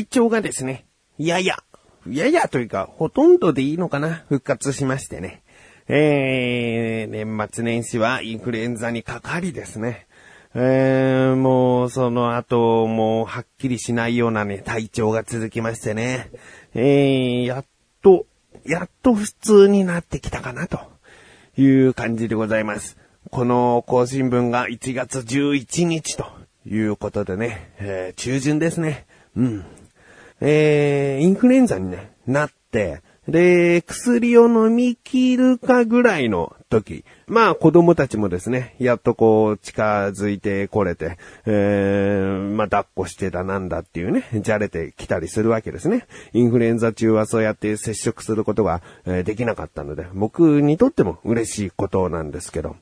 体調がですね、やや、ややというか、ほとんどでいいのかな、復活しましてね。えー、年末年始はインフルエンザにかかりですね。えー、もう、その後、もう、はっきりしないようなね、体調が続きましてね。えー、やっと、やっと普通になってきたかな、という感じでございます。この更新分が1月11日ということでね、えー、中旬ですね。うん。えー、インフルエンザにね、なって、で、薬を飲み切るかぐらいの時。まあ子供たちもですね、やっとこう近づいてこれて、えー、まあ抱っこしてたなんだっていうね、じゃれてきたりするわけですね。インフルエンザ中はそうやって接触することが、え、できなかったので、僕にとっても嬉しいことなんですけど。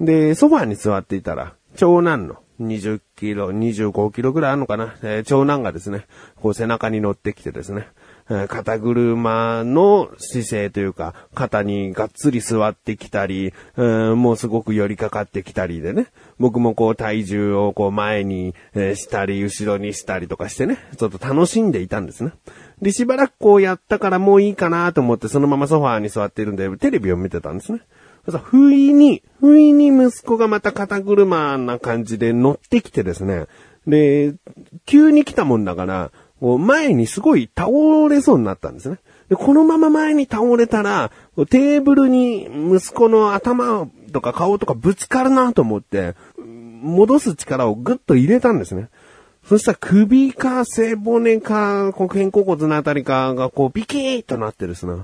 で、ソファーに座っていたら、長男の20キロ、25キロぐらいあるのかな、えー、長男がですね、こう背中に乗ってきてですねえ、肩車の姿勢というか、肩にがっつり座ってきたり、もうすごく寄りかかってきたりでね、僕もこう体重をこう前にしたり、後ろにしたりとかしてね、ちょっと楽しんでいたんですね。で、しばらくこうやったからもういいかなと思ってそのままソファーに座ってるんで、テレビを見てたんですね。不意に、不意に息子がまた肩車な感じで乗ってきてですね。で、急に来たもんだから、前にすごい倒れそうになったんですね。で、このまま前に倒れたら、テーブルに息子の頭とか顔とかぶつかるなと思って、戻す力をぐっと入れたんですね。そしたら首か背骨か、こう肩甲骨のあたりかがこうビキーとなってですね。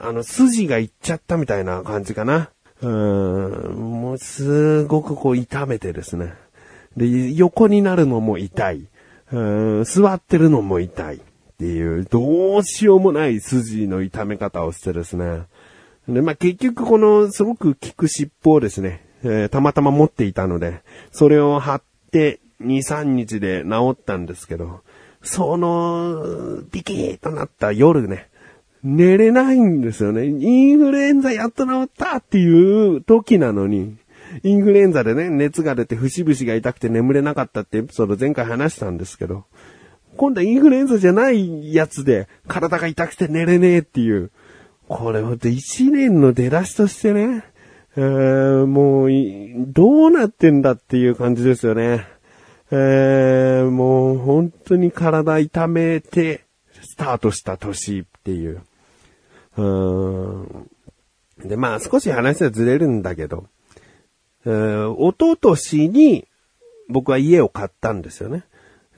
あの、筋がいっちゃったみたいな感じかな。うん、もうすごくこう痛めてですね。で、横になるのも痛い。うん座ってるのも痛いっていう、どうしようもない筋の痛め方をしてですね。で、まあ、結局このすごく効く尻尾をですね、えー、たまたま持っていたので、それを貼って2、3日で治ったんですけど、その、ピキーとなった夜ね、寝れないんですよね。インフルエンザやっと治ったっていう時なのに、インフルエンザでね、熱が出て節々が痛くて眠れなかったってエピソード前回話したんですけど、今度はインフルエンザじゃないやつで体が痛くて寝れねえっていう。これほんと一年の出だしとしてね、えー、もう、どうなってんだっていう感じですよね。えー、もう本当に体痛めてスタートした年っていう。で、まあ少し話はずれるんだけど、えー、おととしに僕は家を買ったんですよね。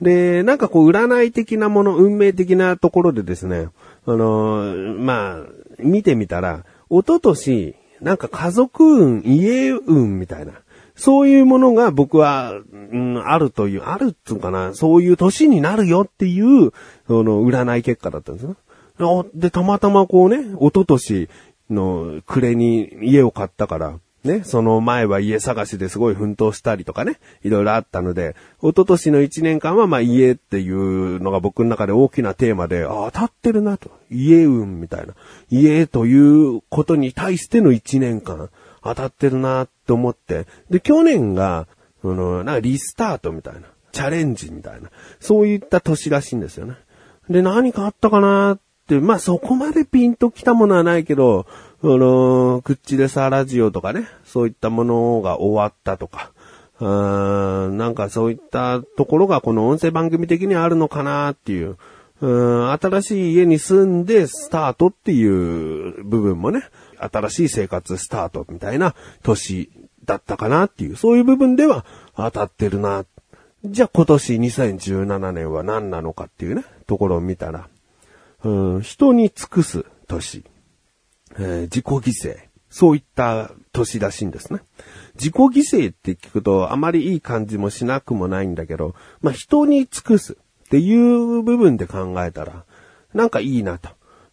で、なんかこう占い的なもの、運命的なところでですね、あのー、まあ、見てみたら、おととし、なんか家族運、家運みたいな、そういうものが僕は、うん、あるという、あるっつうかな、そういう年になるよっていう、その占い結果だったんですよ。で、たまたまこうね、おととしの暮れに家を買ったから、ね、その前は家探しですごい奮闘したりとかね、いろいろあったので、一昨年の一年間はまあ家っていうのが僕の中で大きなテーマで、あ当たってるなと。家運みたいな。家ということに対しての一年間、当たってるなって思って。で、去年が、その、なんかリスタートみたいな。チャレンジみたいな。そういった年らしいんですよね。で、何かあったかなっ、まあそこまでピンときたものはないけど、その、クッチレサラジオとかね、そういったものが終わったとか、うーんなんかそういったところがこの音声番組的にあるのかなっていう、うん新しい家に住んでスタートっていう部分もね、新しい生活スタートみたいな年だったかなっていう、そういう部分では当たってるな。じゃあ今年2017年は何なのかっていうね、ところを見たら、うん、人に尽くす年。えー、自己犠牲。そういった年らしいんですね。自己犠牲って聞くとあまりいい感じもしなくもないんだけど、まあ、人に尽くすっていう部分で考えたら、なんかいいなと。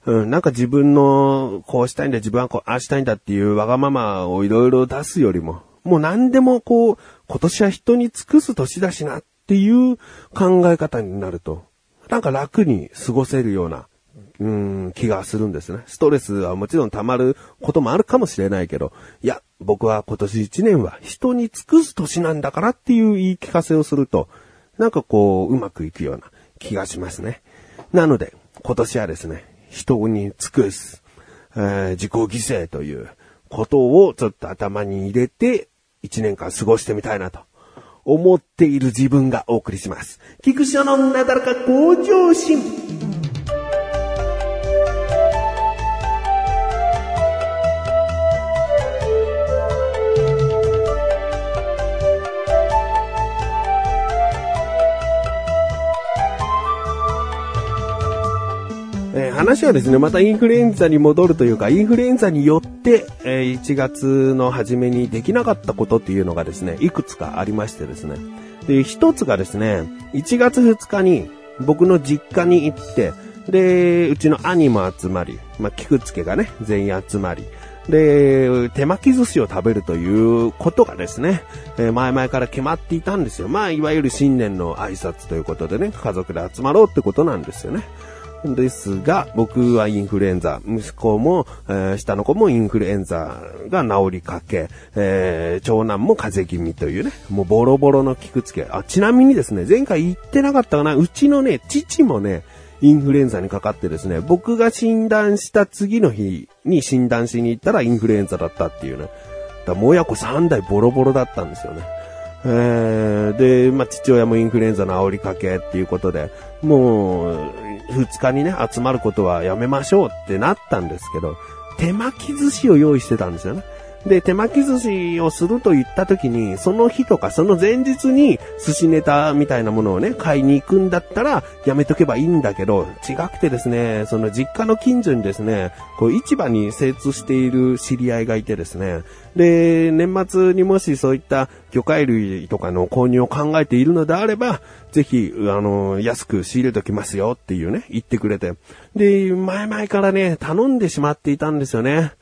うん、なんか自分のこうしたいんだ、自分はこう、ああしたいんだっていうわがままをいろいろ出すよりも、もう何でもこう、今年は人に尽くす年だしなっていう考え方になると、なんか楽に過ごせるようなうん、気がするんですね。ストレスはもちろん溜まることもあるかもしれないけど、いや、僕は今年1年は人に尽くす年なんだからっていう言い聞かせをすると、なんかこう、うまくいくような気がしますね。なので、今年はですね、人に尽くす、えー、自己犠牲ということをちょっと頭に入れて、一年間過ごしてみたいなと思っている自分がお送りします。菊池のなだらか向上心。話はですね、またインフルエンザに戻るというか、インフルエンザによって、え、1月の初めにできなかったことっていうのがですね、いくつかありましてですね。で、一つがですね、1月2日に僕の実家に行って、で、うちの兄も集まり、まあ、菊付がね、全員集まり、で、手巻き寿司を食べるということがですね、えー、前々から決まっていたんですよ。まあ、いわゆる新年の挨拶ということでね、家族で集まろうってことなんですよね。ですが、僕はインフルエンザ、息子も、えー、下の子もインフルエンザが治りかけ、えー、長男も風邪気味というね、もうボロボロの効くつけ。あ、ちなみにですね、前回言ってなかったかな、うちのね、父もね、インフルエンザにかかってですね、僕が診断した次の日に診断しに行ったらインフルエンザだったっていうね。だもう親子3代ボロボロだったんですよね。えー、で、まあ、父親もインフルエンザの煽りかけっていうことで、もう、二日にね、集まることはやめましょうってなったんですけど、手巻き寿司を用意してたんですよね。で、手巻き寿司をすると言った時に、その日とかその前日に寿司ネタみたいなものをね、買いに行くんだったら、やめとけばいいんだけど、違くてですね、その実家の近所にですね、こう市場に精通している知り合いがいてですね、で、年末にもしそういった魚介類とかの購入を考えているのであれば、ぜひ、あの、安く仕入れときますよっていうね、言ってくれて。で、前々からね、頼んでしまっていたんですよね。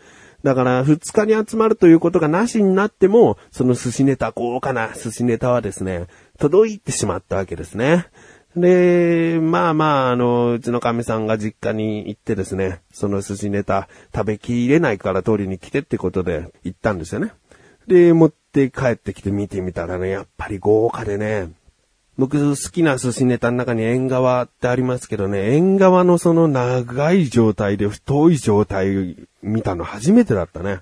だから、二日に集まるということがなしになっても、その寿司ネタ、豪華な寿司ネタはですね、届いてしまったわけですね。で、まあまあ、あの、うちの神さんが実家に行ってですね、その寿司ネタ食べきれないから取りに来てってことで行ったんですよね。で、持って帰ってきて見てみたらね、やっぱり豪華でね、僕好きな寿司ネタの中に縁側ってありますけどね、縁側のその長い状態で太い状態見たの初めてだったね。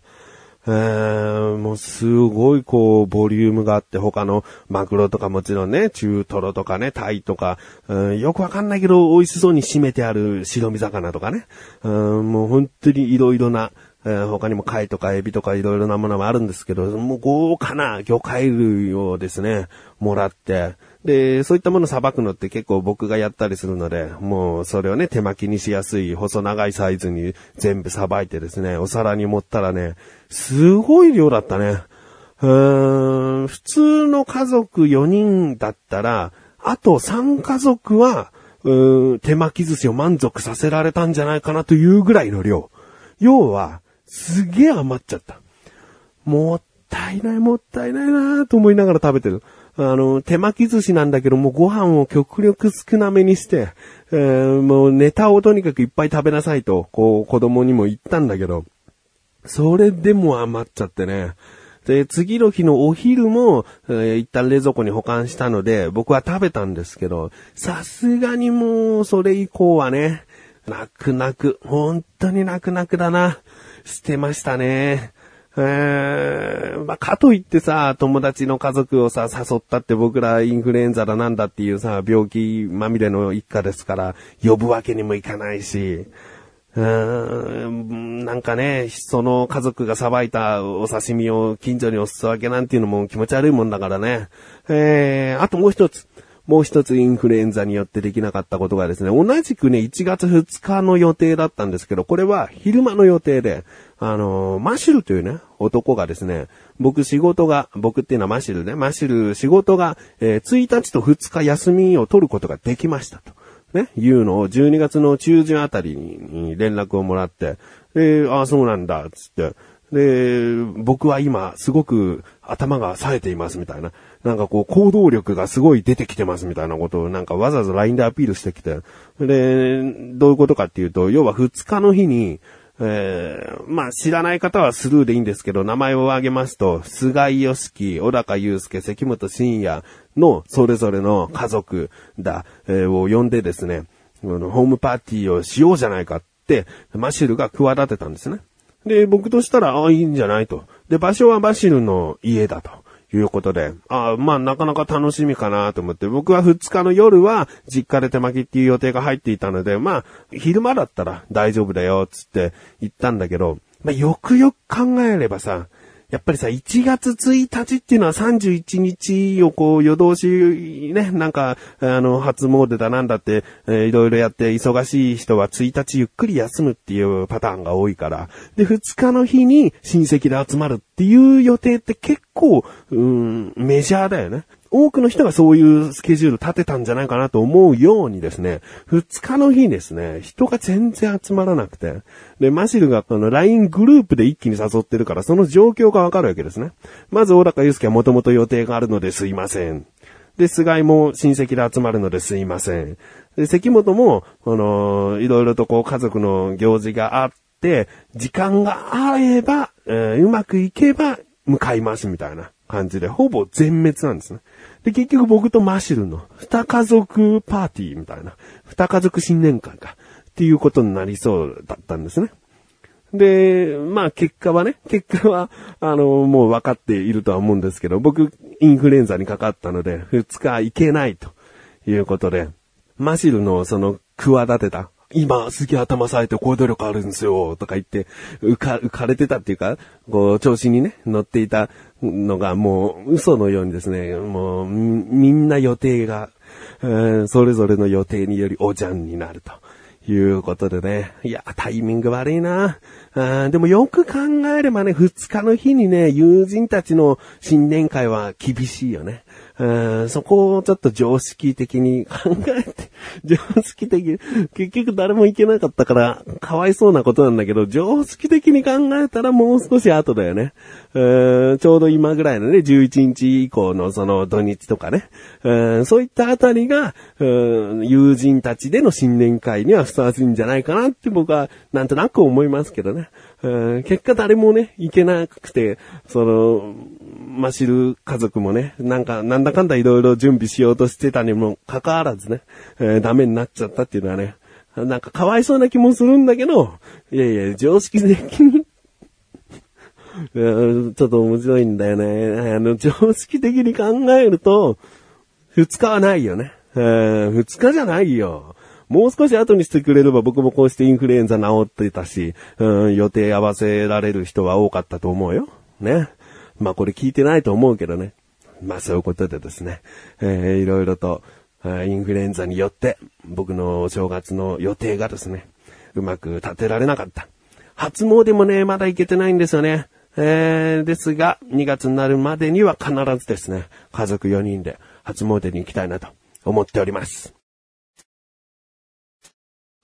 えー、もうすごいこう、ボリュームがあって、他のマグロとかもちろんね、中トロとかね、タイとか、うん、よくわかんないけど、美味しそうに締めてある白身魚とかね、うん、もう本当に色々な、えー、他にも貝とかエビとかいろいろなものもあるんですけど、もう豪華な魚介類をですね、もらって、で、そういったものさばくのって結構僕がやったりするので、もうそれをね、手巻きにしやすい細長いサイズに全部さばいてですね、お皿に盛ったらね、すごい量だったね。うーん、普通の家族4人だったら、あと3家族は、うーん、手巻き寿司を満足させられたんじゃないかなというぐらいの量。要は、すげえ余っちゃった。もったいないもったいないなと思いながら食べてる。あの、手巻き寿司なんだけどもご飯を極力少なめにして、えー、もうネタをとにかくいっぱい食べなさいと、こう子供にも言ったんだけど、それでも余っちゃってね。で、次の日のお昼も、えー、一旦冷蔵庫に保管したので、僕は食べたんですけど、さすがにもう、それ以降はね、泣く泣く、本当に泣く泣くだな。捨てましたね。えー、まあ、かといってさ、友達の家族をさ、誘ったって僕らインフルエンザだなんだっていうさ、病気まみれの一家ですから、呼ぶわけにもいかないし、うーん、なんかね、その家族がさばいたお刺身を近所におすすわけなんていうのも気持ち悪いもんだからね。えー、あともう一つ。もう一つインフルエンザによってできなかったことがですね、同じくね、1月2日の予定だったんですけど、これは昼間の予定で、あのー、マシルというね、男がですね、僕仕事が、僕っていうのはマシルね、マシル仕事が、えー、1日と2日休みを取ることができましたと。ね、いうのを12月の中旬あたりに連絡をもらって、で、ああ、そうなんだ、つって。で、僕は今、すごく頭が冴えていますみたいな。なんかこう、行動力がすごい出てきてますみたいなことをなんかわざわざ LINE でアピールしてきて。で、どういうことかっていうと、要は2日の日に、えー、まあ知らない方はスルーでいいんですけど、名前を挙げますと、菅井良樹、小高祐介、関本慎也のそれぞれの家族だ、えー、を呼んでですね、ホームパーティーをしようじゃないかって、マシュルが企てたんですね。で、僕としたら、ああ、いいんじゃないと。で、場所はバシルの家だと。いうことで、ああ、まあなかなか楽しみかなと思って、僕は2日の夜は実家で手巻きっていう予定が入っていたので、まあ、昼間だったら大丈夫だよ、つって言ったんだけど、まあよくよく考えればさ、やっぱりさ、1月1日っていうのは31日をこう夜通しね、なんか、あの、初詣だなんだって、えーいろいろやって忙しい人は1日ゆっくり休むっていうパターンが多いから、で、2日の日に親戚で集まるっていう予定って結構、うん、メジャーだよね。多くの人がそういうスケジュール立てたんじゃないかなと思うようにですね、2日の日ですね、人が全然集まらなくて、で、マシルがこの LINE グループで一気に誘ってるから、その状況がわかるわけですね。まず、小高祐介はもともと予定があるのですいません。で、菅井も親戚で集まるのですいません。で、関本も、この、いろいろとこう家族の行事があって、時間があれば、えーうまくいけば向かいますみたいな感じで、ほぼ全滅なんですね。で、結局僕とマシルの二家族パーティーみたいな、二家族新年会か、っていうことになりそうだったんですね。で、まあ結果はね、結果は、あの、もう分かっているとは思うんですけど、僕、インフルエンザにかかったので、二日行けないということで、マシルのその、企てた、今、すげえ頭冴えて行動力あるんですよ、とか言って、浮か、浮かれてたっていうか、こう、調子にね、乗っていたのが、もう、嘘のようにですね、もう、みんな予定が、えーそれぞれの予定によりおじゃんになると。いうことでね。いや、タイミング悪いな。あでもよく考えればね、二日の日にね、友人たちの新年会は厳しいよね。うんそこをちょっと常識的に考えて、常識的、結局誰も行けなかったから、かわいそうなことなんだけど、常識的に考えたらもう少し後だよね。うんちょうど今ぐらいのね、11日以降のその土日とかね。うんそういったあたりが、うん友人たちでの新年会にはふさわしいんじゃないかなって僕はなんとなく思いますけどね。うん結果誰もね、行けなくて、その、マシル家族もね、なんか、なんだかんだいろいろ準備しようとしてたにもかかわらずね、えーダメになっちゃったっていうのはね、なんかかわいそうな気もするんだけど、いやいや、常識的に、ちょっと面白いんだよね。あの、常識的に考えると、二日はないよね。二日じゃないよ。もう少し後にしてくれれば僕もこうしてインフルエンザ治ってたし、うん、予定合わせられる人は多かったと思うよ。ね。まあこれ聞いてないと思うけどね。まあそういうことでですね、えーいろいろと、インフルエンザによって僕のお正月の予定がですね、うまく立てられなかった。初詣もね、まだ行けてないんですよね。えー、ですが、2月になるまでには必ずですね、家族4人で初詣に行きたいなと思っております。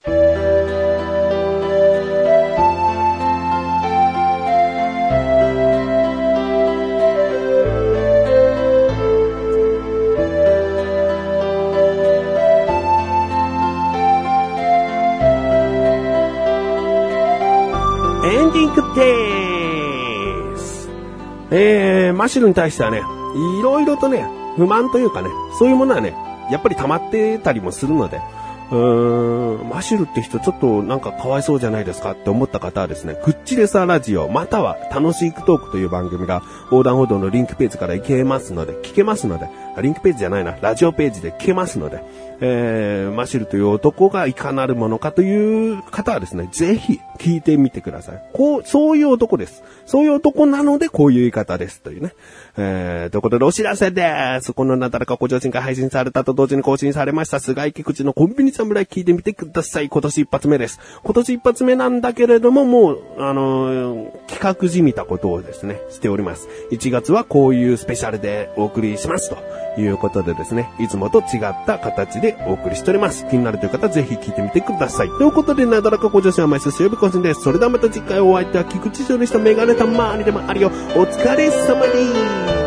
エンディングでーす。えー、マシルに対してはね、いろいろとね、不満というかね、そういうものはね、やっぱり溜まってたりもするので、うーん、マシュルって人ちょっとなんかかわいそうじゃないですかって思った方はですね、クッチレサラジオ、または楽しいクトークという番組が横断歩道のリンクページから行けますので、聞けますので、リンクページじゃないな、ラジオページで聞けますので、えー、マシュルという男がいかなるものかという方はですね、ぜひ聞いてみてください。こう、そういう男です。そういう男なのでこういう言い方ですというね。えー、ということでお知らせです。このなだらかご上心が配信されたと同時に更新されました菅井菊池のコンビニ侍聞いてみてください。今年一発目です。今年一発目なんだけれども、もう、あのー企画じみたことをですね、しております。1月はこういうスペシャルでお送りしますということでですね、いつもと違った形でお送りしております。気になるという方はぜひ聞いてみてください。ということで、なだらかご女子は毎週水曜日更新です。それではまた次回お会いいた菊池翔でしたメガネたまーにでもあるよ。お疲れ様です。